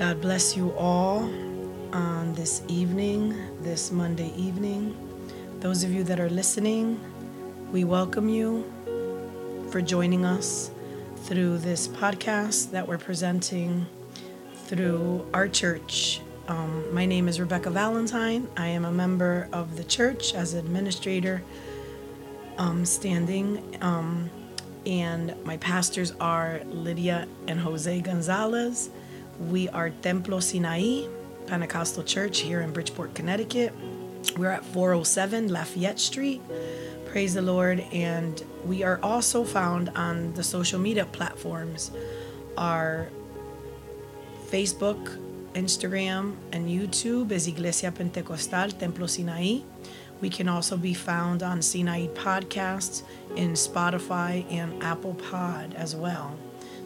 God bless you all on this evening, this Monday evening. Those of you that are listening, we welcome you for joining us through this podcast that we're presenting through our church. Um, my name is Rebecca Valentine. I am a member of the church as administrator, um, standing, um, and my pastors are Lydia and Jose Gonzalez. We are Templo Sinai Pentecostal Church here in Bridgeport, Connecticut. We're at 407 Lafayette Street. Praise the Lord. And we are also found on the social media platforms. Our Facebook, Instagram, and YouTube is Iglesia Pentecostal Templo Sinai. We can also be found on Sinai Podcasts in Spotify and Apple Pod as well.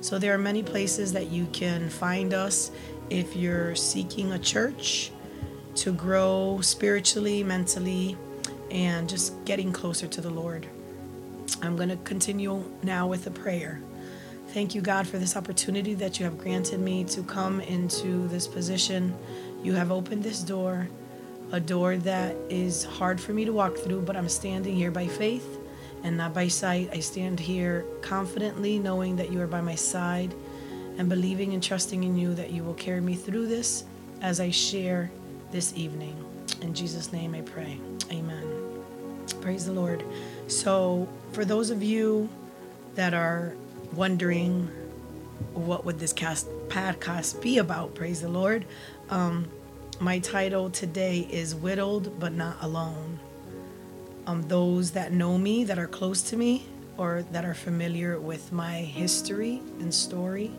So there are many places that you can find us if you're seeking a church to grow spiritually, mentally, and just getting closer to the Lord. I'm going to continue now with a prayer. Thank you, God, for this opportunity that you have granted me to come into this position. You have opened this door, a door that is hard for me to walk through, but I'm standing here by faith and not by sight. I stand here confidently knowing that you are by my side and believing and trusting in you that you will carry me through this as I share this evening. In Jesus' name I pray. Amen. Praise the Lord. So, for those of you that are wondering what would this cast podcast be about, praise the Lord. Um, my title today is Widowed but Not Alone. Um, those that know me, that are close to me, or that are familiar with my history and story,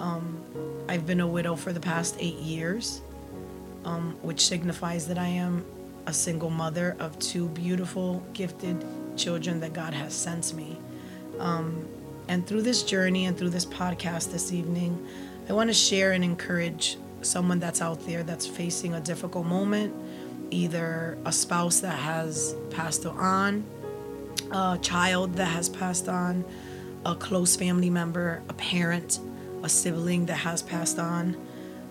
um, I've been a widow for the past eight years, um, which signifies that I am a single mother of two beautiful, gifted children that God has sent me. Um, and through this journey and through this podcast this evening, I want to share and encourage someone that's out there that's facing a difficult moment, either a spouse that has passed on, a child that has passed on, a close family member, a parent, a sibling that has passed on.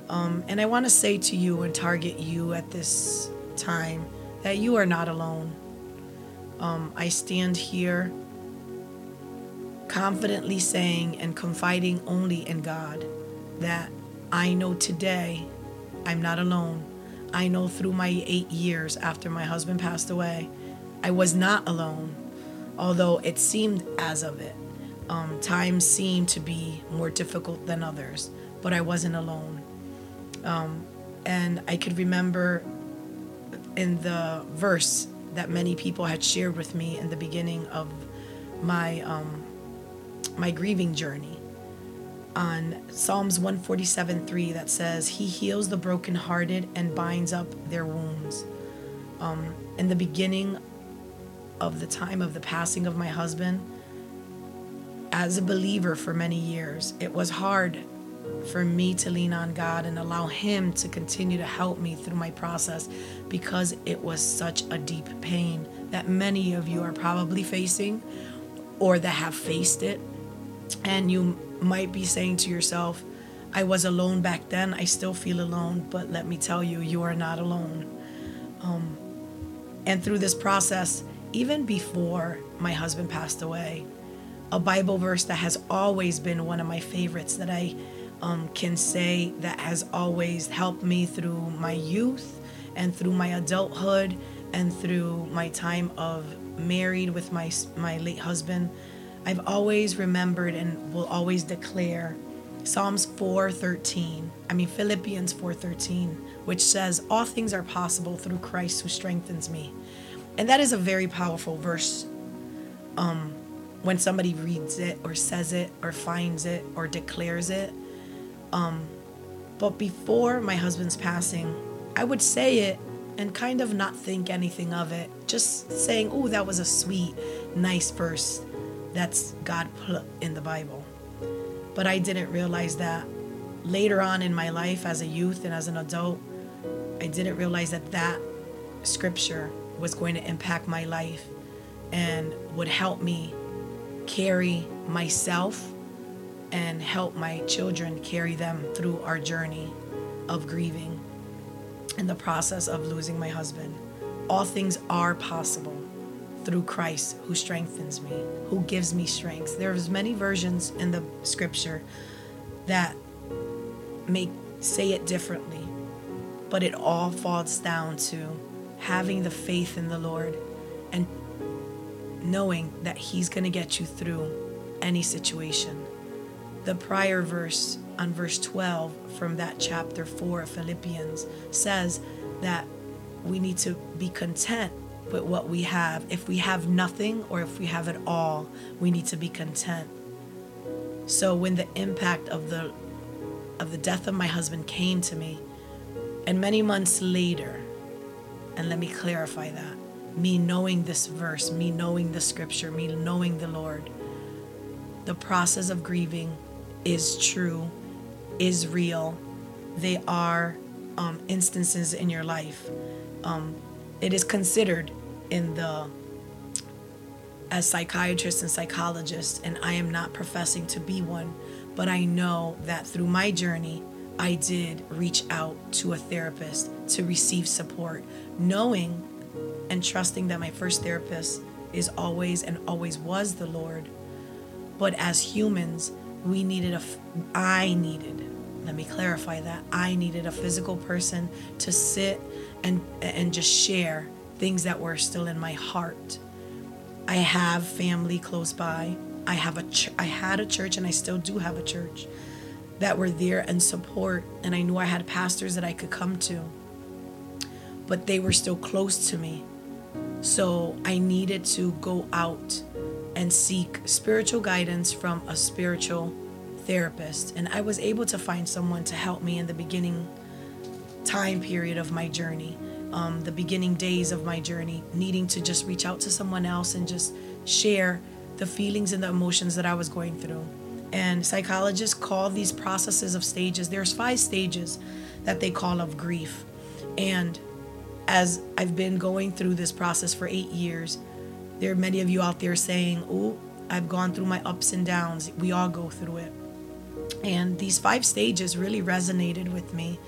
Um, and I want to say to you and target you at this time that you are not alone. Um, I stand here confidently saying and confiding only in God that I know today I'm not alone. I know through my eight years after my husband passed away, I was not alone, although it seemed as of it. Um, times seemed to be more difficult than others, but I wasn't alone. Um, and I could remember in the verse that many people had shared with me in the beginning of my um, my grieving journey on Psalms 147:3 that says, "He heals the brokenhearted and binds up their wounds." Um, in the beginning of the time of the passing of my husband, as a believer for many years, it was hard for me to lean on God and allow Him to continue to help me through my process because it was such a deep pain that many of you are probably facing or that have faced it. And you might be saying to yourself, I was alone back then, I still feel alone, but let me tell you, you are not alone. Um, and through this process, even before my husband passed away, a Bible verse that has always been one of my favorites that I um, can say that has always helped me through my youth and through my adulthood and through my time of married with my my late husband. I've always remembered and will always declare Psalms 4:13. I mean Philippians 4:13, which says all things are possible through Christ who strengthens me. And that is a very powerful verse. Um, when somebody reads it or says it or finds it or declares it. Um, but before my husband's passing, I would say it and kind of not think anything of it, just saying, oh, that was a sweet, nice verse that's God put in the Bible. But I didn't realize that later on in my life as a youth and as an adult, I didn't realize that that scripture was going to impact my life and would help me carry myself and help my children carry them through our journey of grieving and the process of losing my husband. All things are possible through Christ who strengthens me, who gives me strength. There's many versions in the scripture that make say it differently, but it all falls down to having the faith in the Lord and knowing that he's going to get you through any situation. The prior verse on verse 12 from that chapter 4 of Philippians says that we need to be content with what we have. If we have nothing or if we have it all, we need to be content. So when the impact of the of the death of my husband came to me, and many months later, and let me clarify that, me knowing this verse, me knowing the scripture, me knowing the Lord, the process of grieving is true, is real. They are um, instances in your life. Um, it is considered in the as psychiatrists and psychologists, and I am not professing to be one, but I know that through my journey, I did reach out to a therapist to receive support, knowing and trusting that my first therapist is always and always was the Lord. But as humans, we needed a, I needed, let me clarify that, I needed a physical person to sit and, and just share things that were still in my heart. I have family close by. I have a ch- I had a church and I still do have a church that were there and support and I knew I had pastors that I could come to. But they were still close to me. So I needed to go out and seek spiritual guidance from a spiritual therapist and I was able to find someone to help me in the beginning time period of my journey um, the beginning days of my journey, needing to just reach out to someone else and just share the feelings and the emotions that I was going through. And psychologists call these processes of stages, there's five stages that they call of grief. And as I've been going through this process for eight years, there are many of you out there saying, Oh, I've gone through my ups and downs. We all go through it. And these five stages really resonated with me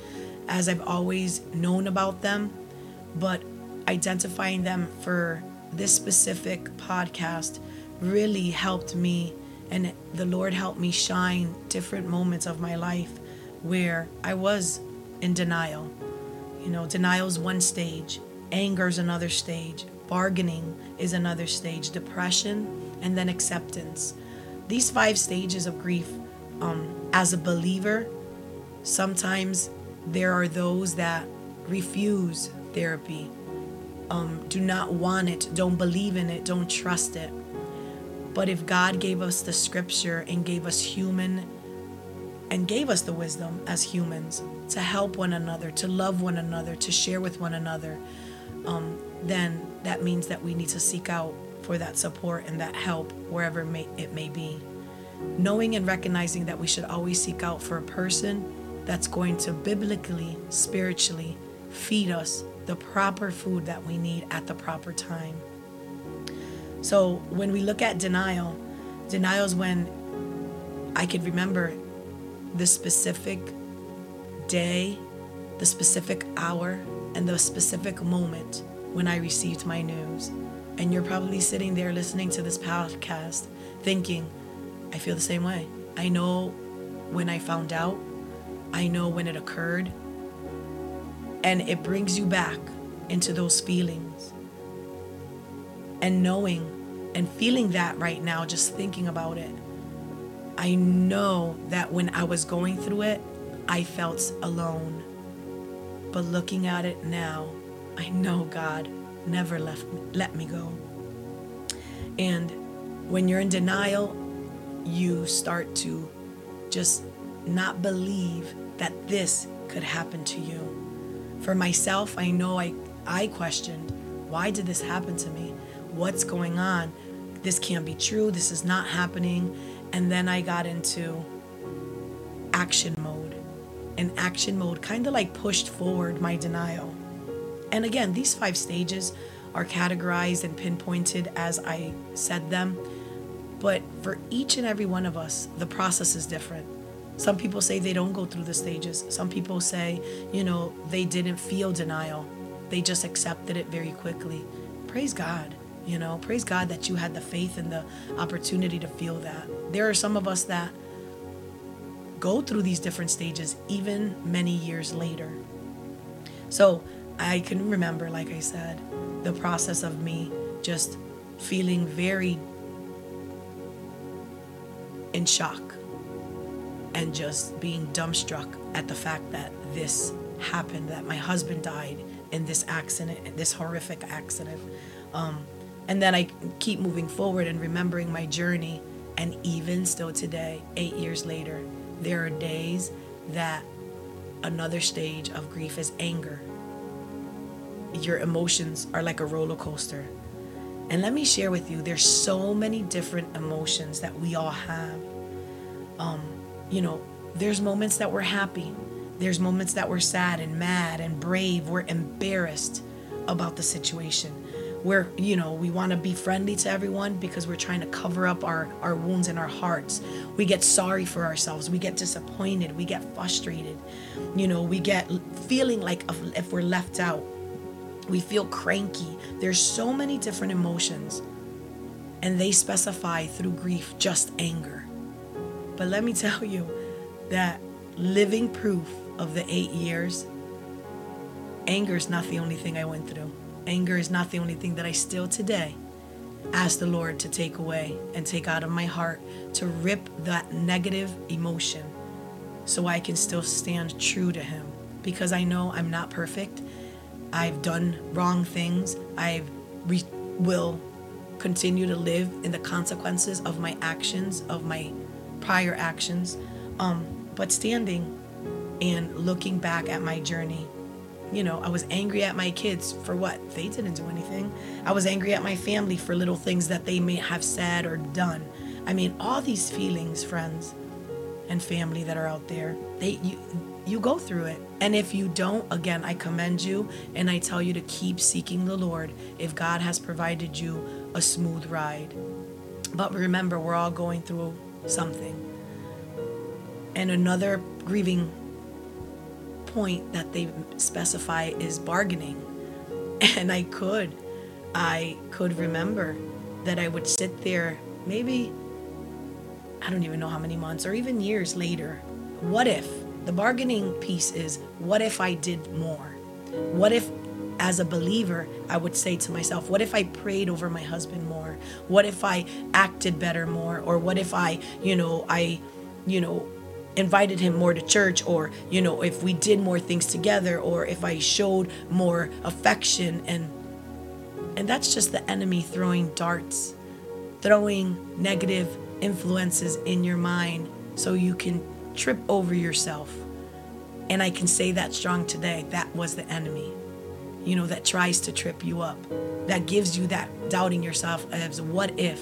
as I've always known about them but identifying them for this specific podcast really helped me and the Lord helped me shine different moments of my life where I was in denial. You know, denial is one stage, anger is another stage, bargaining is another stage, depression, and then acceptance. These five stages of grief, um, as a believer, sometimes there are those that refuse therapy. Um, do not want it, don't believe in it, don't trust it. But if God gave us the scripture and gave us human and gave us the wisdom as humans to help one another, to love one another, to share with one another, um, then that means that we need to seek out for that support and that help wherever may, it may be. Knowing and recognizing that we should always seek out for a person that's going to biblically, spiritually feed us the proper food that we need at the proper time. So when we look at denial, denial is when I could remember the specific day, the specific hour, and the specific moment when I received my news. And you're probably sitting there listening to this podcast thinking, I feel the same way. I know when I found out, I know when it occurred, and it brings you back into those feelings. And knowing and feeling that right now, just thinking about it, I know that when I was going through it, I felt alone. But looking at it now, I know God never left me, let me go. And when you're in denial, you start to just not believe that this could happen to you. For myself, I know I, I questioned why did this happen to me? What's going on? This can't be true. This is not happening. And then I got into action mode. And action mode kind of like pushed forward my denial. And again, these five stages are categorized and pinpointed as I said them. But for each and every one of us, the process is different. Some people say they don't go through the stages. Some people say, you know, they didn't feel denial. They just accepted it very quickly. Praise God. You know, praise God that you had the faith and the opportunity to feel that. There are some of us that go through these different stages even many years later. So I can remember, like I said, the process of me just feeling very in shock and just being dumbstruck at the fact that this happened, that my husband died in this accident, this horrific accident. Um, and then I keep moving forward and remembering my journey. And even still today, eight years later, there are days that another stage of grief is anger. Your emotions are like a roller coaster. And let me share with you, there's so many different emotions that we all have. Um, you know, there's moments that we're happy. There's moments that we're sad and mad and brave. We're embarrassed about the situation. We're, you know, we want to be friendly to everyone because we're trying to cover up our, our wounds in our hearts. We get sorry for ourselves. We get disappointed. We get frustrated. You know, we get feeling like if we're left out. We feel cranky. There's so many different emotions. And they specify through grief just anger. But let me tell you that living proof of the eight years, anger is not the only thing I went through. Anger is not the only thing that I still today ask the Lord to take away and take out of my heart to rip that negative emotion so I can still stand true to Him because I know I'm not perfect. I've done wrong things. I re- will continue to live in the consequences of my actions, of my prior actions. Um, but standing and looking back at my journey you know, I was angry at my kids for what? They didn't do anything. I was angry at my family for little things that they may have said or done. I mean, all these feelings, friends and family that are out there, they you you go through it. And if you don't, again, I commend you and I tell you to keep seeking the Lord if God has provided you a smooth ride. But remember, we're all going through something. And another grieving point that they specify is bargaining. And I could, I could remember that I would sit there maybe, I don't even know how many months or even years later. What if? The bargaining piece is what if I did more? What if as a believer, I would say to myself, what if I prayed over my husband more? What if I acted better more? Or what if I, you know, I, you know, invited him more to church? Or you know if we did more things together? Or if i showed more affection? And and that's just the enemy throwing darts throwing negative influences in your mind so you can trip over yourself. And i can say that strong today. That was the enemy you know that tries to trip you up that gives you that doubting yourself as what if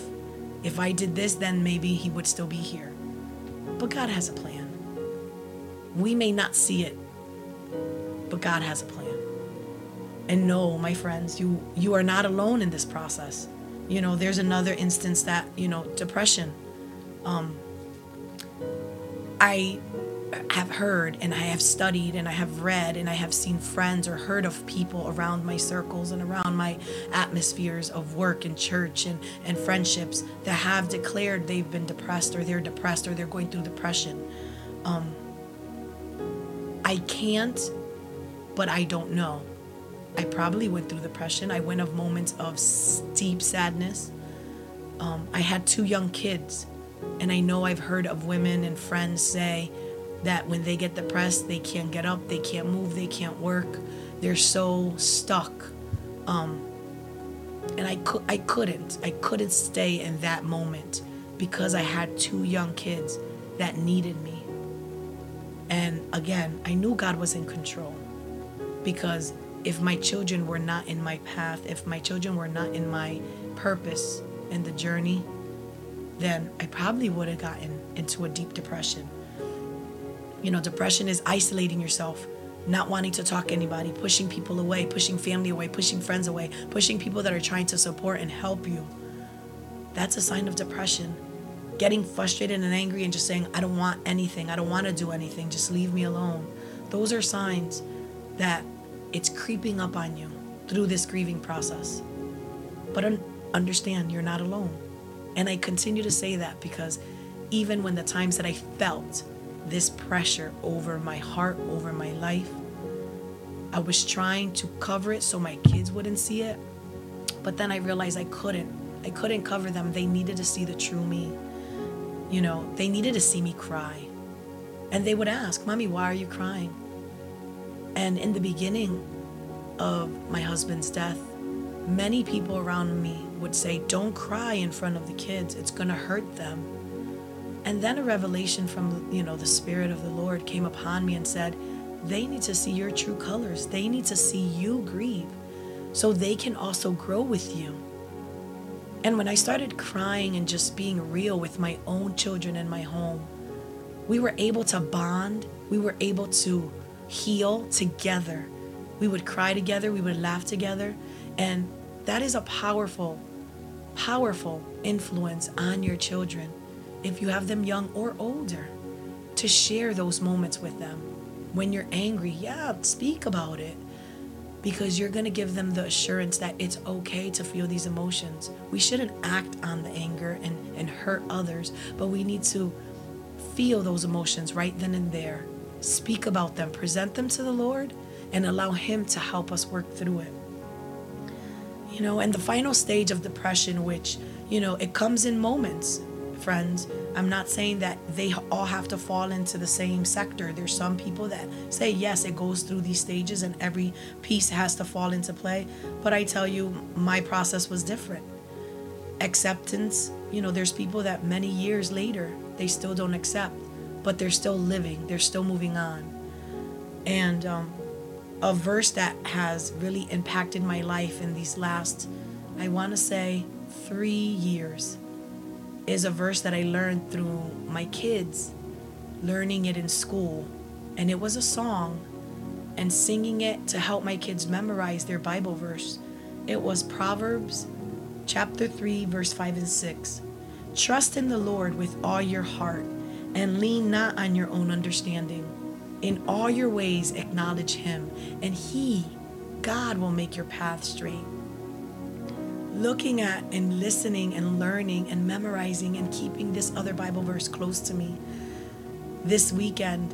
if i did this then maybe he would still be here but god has a plan we may not see it, but God has a plan. And no, my friends, you you are not alone in this process. You know, there's another instance that, you know, depression. Um I have heard and I have studied and I have read and I have seen friends or heard of people around my circles and around my atmospheres of work and church and, and friendships that have declared they've been depressed or they're depressed or they're going through depression. Um, I can't, but I don't know. I probably went through depression. I went of moments of deep sadness. Um, I had two young kids, and I know I've heard of women and friends say that when they get depressed, they can't get up, they can't move, they can't work. They're so stuck. Um, and I, could, I couldn't. I couldn't stay in that moment because I had two young kids that needed me. And again, I knew God was in control because if my children were not in my path, if my children were not in my purpose in the journey, then I probably would have gotten into a deep depression. You know, depression is isolating yourself, not wanting to talk to anybody, pushing people away, pushing family away, pushing friends away, pushing people that are trying to support and help you. That's a sign of depression. getting frustrated and angry and just saying, I don't want anything, I don't want to do anything, just leave me alone. Those are signs that it's creeping up on you through this grieving process. But un- understand, you're not alone. And I continue to say that because even when the times that I felt this pressure over my heart, over my life, I was trying to cover it so my kids wouldn't see it. But then I realized I couldn't. I couldn't cover them. They needed to see the true me. You know, they needed to see me cry. And they would ask, Mommy, why are you crying? And in the beginning of my husband's death, many people around me would say, Don't cry in front of the kids, it's to hurt them. And then a revelation from, you know, the Spirit of the Lord came upon me and said, They need to see your true colors. They need to see you grieve so they can also grow with you. And when I started crying and just being real with my own children in my home, we were able to bond. We were able to heal together. We would cry together. We would laugh together. And that is a powerful, powerful influence on your children if you have them young or older to share those moments with them. When you're angry, yeah, speak about it because you're going to give them the assurance that it's okay to feel these emotions. We shouldn't act on the anger and, and hurt others, but we need to feel those emotions right then and there. Speak about them, present them to the Lord, and allow Him to help us work through it. You know, and the final stage of depression, which, you know, it comes in moments, friends. I'm not saying that they all have to fall into the same sector. There's some people that say, yes, it goes through these stages and every piece has to fall into play. But I tell you, my process was different. Acceptance, you know, there's people that many years later, they still don't accept, but they're still living, they're still moving on. And um, a verse that has really impacted my life in these last, I want to say, three years is a verse that I learned through my kids, learning it in school. And it was a song and singing it to help my kids memorize their Bible verse. It was Proverbs chapter 3, verse 5 and 6. Trust in the Lord with all your heart and lean not on your own understanding. In all your ways, acknowledge Him, and He, God, will make your path straight looking at and listening and learning and memorizing and keeping this other Bible verse close to me. This weekend,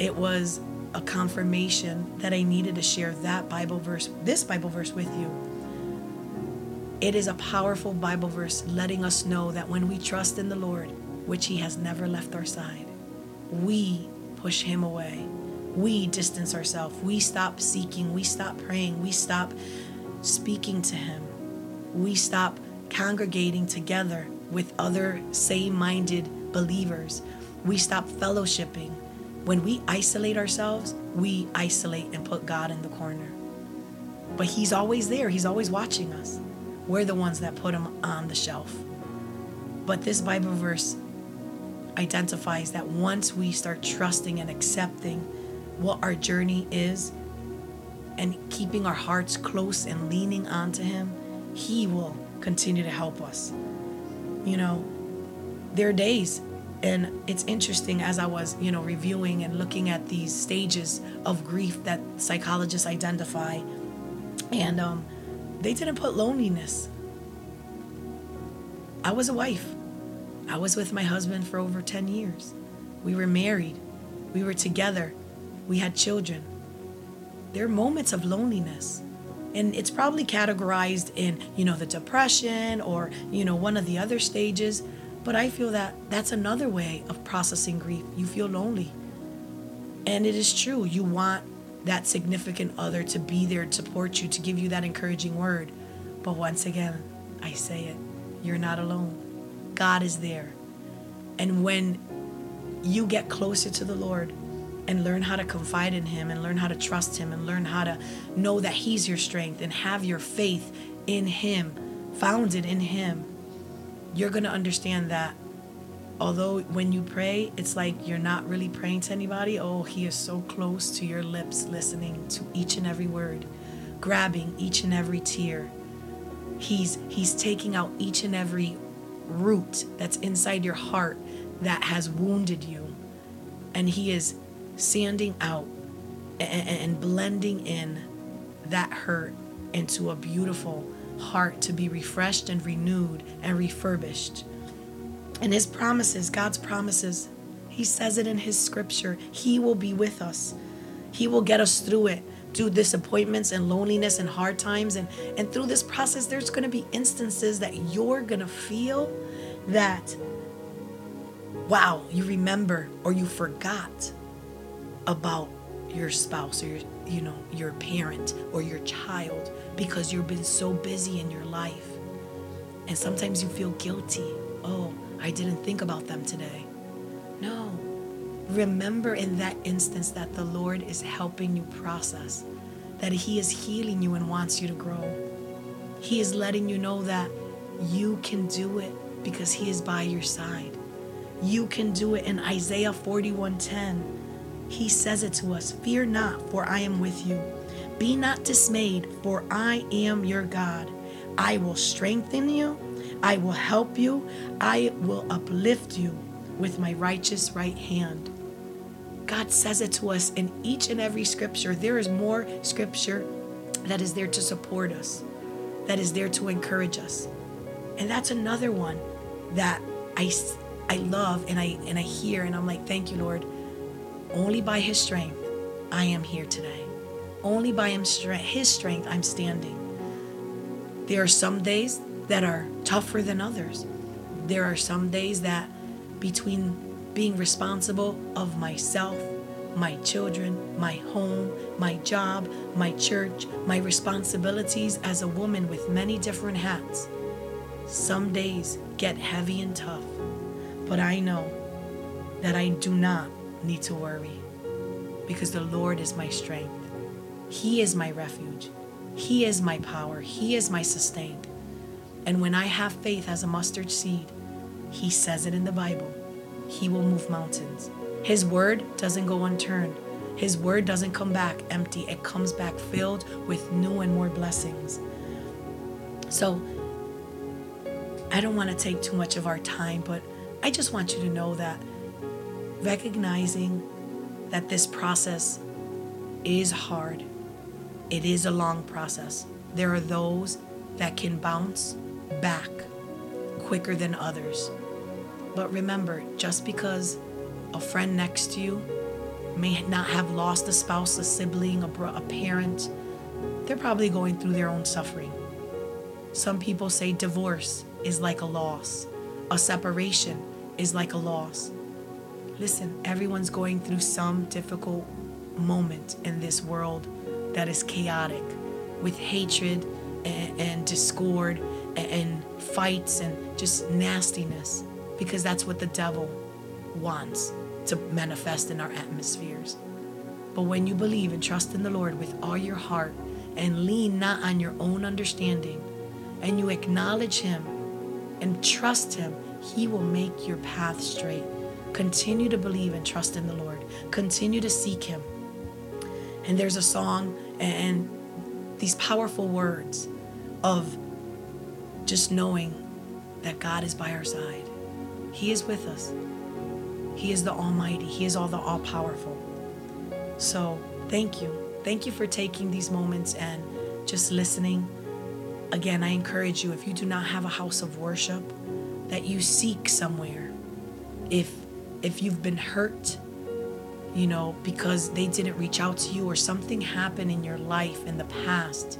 it was a confirmation that I needed to share that Bible verse, this Bible verse with you. It is a powerful Bible verse letting us know that when we trust in the Lord, which He has never left our side, we push Him away. We distance ourselves. We stop seeking. We stop praying. We stop speaking to Him we stop congregating together with other same minded believers. We stop fellowshipping. When we isolate ourselves, we isolate and put God in the corner. But He's always there, He's always watching us. We're the ones that put Him on the shelf. But this Bible verse identifies that once we start trusting and accepting what our journey is and keeping our hearts close and leaning onto Him, he will continue to help us. You know, there are days, and it's interesting as I was, you know, reviewing and looking at these stages of grief that psychologists identify, and um, they didn't put loneliness. I was a wife. I was with my husband for over 10 years. We were married. We were together. We had children. There are moments of loneliness and it's probably categorized in you know the depression or you know one of the other stages. But i feel that that's another way of processing grief. You feel lonely. And it is true. You want that significant other to be there to support you to give you that encouraging word. But once again i say it you're not alone. God is there. And when you get closer to the lord and learn how to confide in Him and learn how to trust Him and learn how to know that He's your strength and have your faith in Him, founded in Him, you're going to understand that although when you pray, it's like you're not really praying to anybody, oh, He is so close to your lips, listening to each and every word, grabbing each and every tear. He's, he's taking out each and every root that's inside your heart that has wounded you. And He is sanding out and, blending in that hurt into a beautiful heart to be refreshed and renewed and refurbished. And His promises, God's promises, He says it in His scripture, He will be with us. He will get us through it through disappointments and loneliness and hard times and and through this process there's going to be instances that you're going to feel that wow you remember or you forgot about your spouse or your you know your parent or your child because you've been so busy in your life. And sometimes you feel guilty. Oh i didn't think about them today. No. Remember in that instance that the lord is helping you process that he is healing you and wants you to grow. He is letting you know that you can do it because he is by your side. You can do it in isaiah 41:10 he says it to us Fear not, for I am with you. Be not dismayed, for I am your God. I will strengthen you, I will help you, I will uplift you with my righteous right hand. God says it to us in each and every scripture. There is more scripture that is there to support us, that is there to encourage us. And that's another one that I, I love and I and I hear and I'm like, thank you, Lord only by His strength, I am here today. Only by His strength, I'm standing. There are some days that are tougher than others. There are some days that, between being responsible of myself, my children, my home, my job, my church, my responsibilities as a woman with many different hats, some days get heavy and tough. But I know that I do not need to worry because the Lord is my strength. He is my refuge. He is my power. He is my sustain. And when I have faith as a mustard seed, He says it in the Bible, He will move mountains. His word doesn't go unturned. His word doesn't come back empty. It comes back filled with new and more blessings. So, I don't want to take too much of our time, but I just want you to know that recognizing that this process is hard, it is a long process. There are those that can bounce back quicker than others. But remember, just because a friend next to you may not have lost a spouse, a sibling, a, bro- a parent, they're probably going through their own suffering. Some people say divorce is like a loss, a separation is like a loss. Listen, everyone's going through some difficult moment in this world that is chaotic with hatred and, and discord and, and fights and just nastiness because that's what the devil wants to manifest in our atmospheres. But when you believe and trust in the Lord with all your heart and lean not on your own understanding and you acknowledge Him and trust Him, He will make your path straight. Continue to believe and trust in the Lord. Continue to seek Him. And there's a song and these powerful words of just knowing that God is by our side. He is with us. He is the Almighty. He is all the all powerful. So thank you. Thank you for taking these moments and just listening. Again, I encourage you if you do not have a house of worship, that you seek somewhere. If if you've been hurt, you know, because they didn't reach out to you or something happened in your life in the past,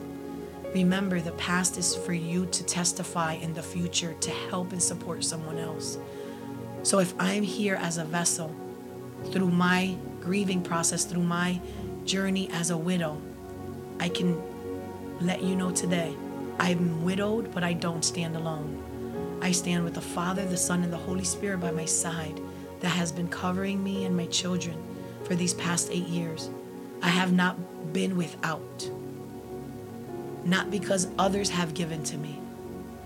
remember the past is for you to testify in the future to help and support someone else. So if I'm here as a vessel through my grieving process, through my journey as a widow, I can let you know today I'm widowed, but I don't stand alone. I stand with the Father, the Son, and the Holy Spirit by my side that has been covering me and my children for these past eight years. I have not been without. Not because others have given to me,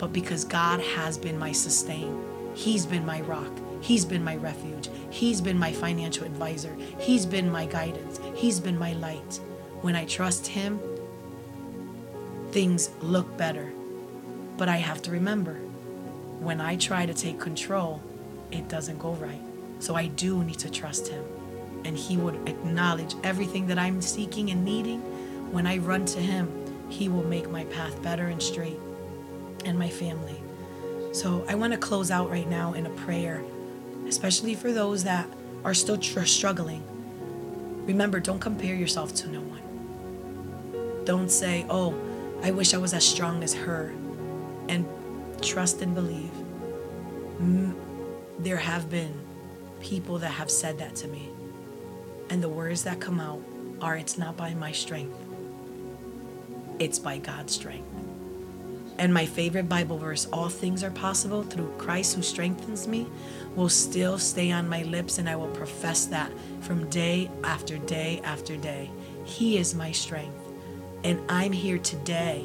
but because God has been my sustain. He's been my rock. He's been my refuge. He's been my financial advisor. He's been my guidance. He's been my light. When I trust Him, things look better. But I have to remember when I try to take control, it doesn't go right. So I do need to trust Him. And He would acknowledge everything that I'm seeking and needing. When I run to Him, He will make my path better and straight and my family. So I want to close out right now in a prayer, especially for those that are still tr- struggling. Remember, don't compare yourself to no one. Don't say, oh, I wish I was as strong as her. And trust and believe. There have been people that have said that to me. And the words that come out are, it's not by my strength, it's by God's strength. And my favorite Bible verse, all things are possible through Christ who strengthens me, will still stay on my lips, and I will profess that from day after day after day. He is my strength. And I'm here today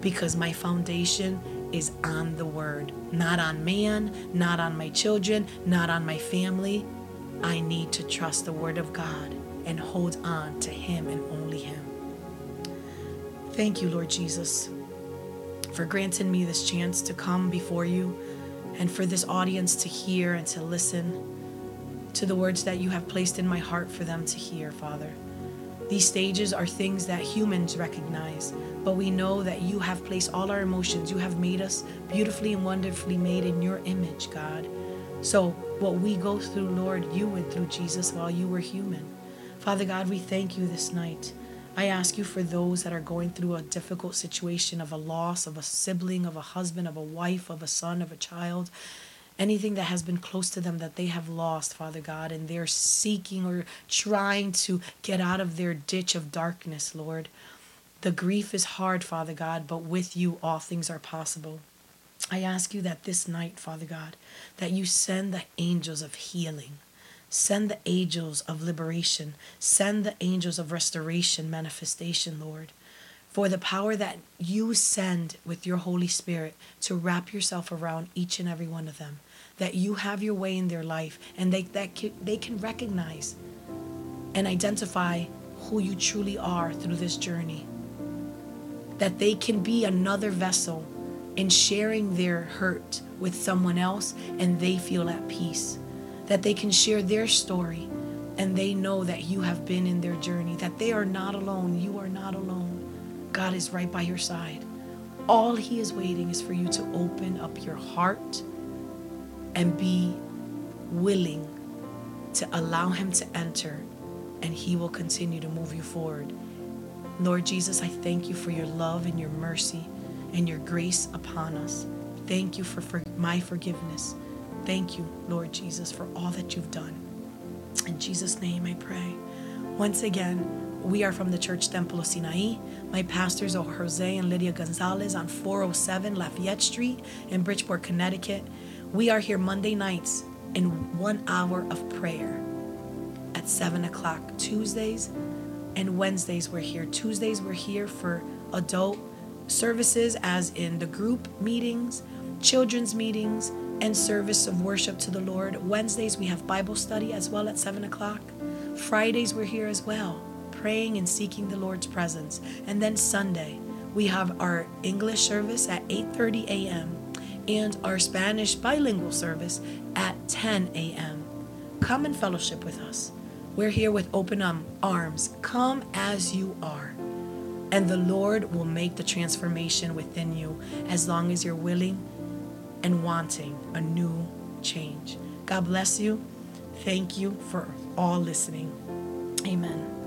because my foundation is on the Word, not on man, not on my children, not on my family. I need to trust the Word of God and hold on to Him and only Him. Thank you, Lord Jesus for granting me this chance to come before you and for this audience to hear and to listen to the words that you have placed in my heart for them to hear, Father. These stages are things that humans recognize, but we know that you have placed all our emotions. You have made us beautifully and wonderfully made in your image, God. So, what we go through, Lord, you went through Jesus while you were human. Father God, we thank you this night. I ask you for those that are going through a difficult situation of a loss of a sibling, of a husband, of a wife, of a son, of a child, anything that has been close to them that they have lost, Father God, and they're seeking or trying to get out of their ditch of darkness, Lord. The grief is hard, Father God, but with you all things are possible. I ask you that this night, Father God, that you send the angels of healing Send the angels of liberation. Send the angels of restoration, manifestation, Lord. For the power that you send with your Holy Spirit to wrap yourself around each and every one of them. That you have your way in their life and they, that can, they can recognize and identify who you truly are through this journey. That they can be another vessel in sharing their hurt with someone else and they feel at peace that they can share their story and they know that you have been in their journey, that they are not alone. You are not alone. God is right by your side. All He is waiting is for you to open up your heart and be willing to allow Him to enter, and He will continue to move you forward. Lord Jesus, I thank you for your love and your mercy and your grace upon us. Thank you for, for my forgiveness. Thank you, Lord Jesus, for all that you've done. In Jesus' name I pray. Once again, we are from the Church Temple of Sinai. My pastors are Jose and Lydia Gonzalez on 407 Lafayette Street in Bridgeport, Connecticut. We are here Monday nights in one hour of prayer at 7 o'clock. Tuesdays and Wednesdays, we're here. Tuesdays, we're here for adult services, as in the group meetings, children's meetings, and service of worship to the Lord. Wednesdays, we have Bible study as well at 7 o'clock. Fridays, we're here as well, praying and seeking the Lord's presence. And then Sunday, we have our English service at 8:30 a.m. and our Spanish bilingual service at 10 a.m. Come and fellowship with us. We're here with open arms. Come as you are. And the Lord will make the transformation within you as long as you're willing and wanting a new change. God bless you. Thank you for all listening. Amen.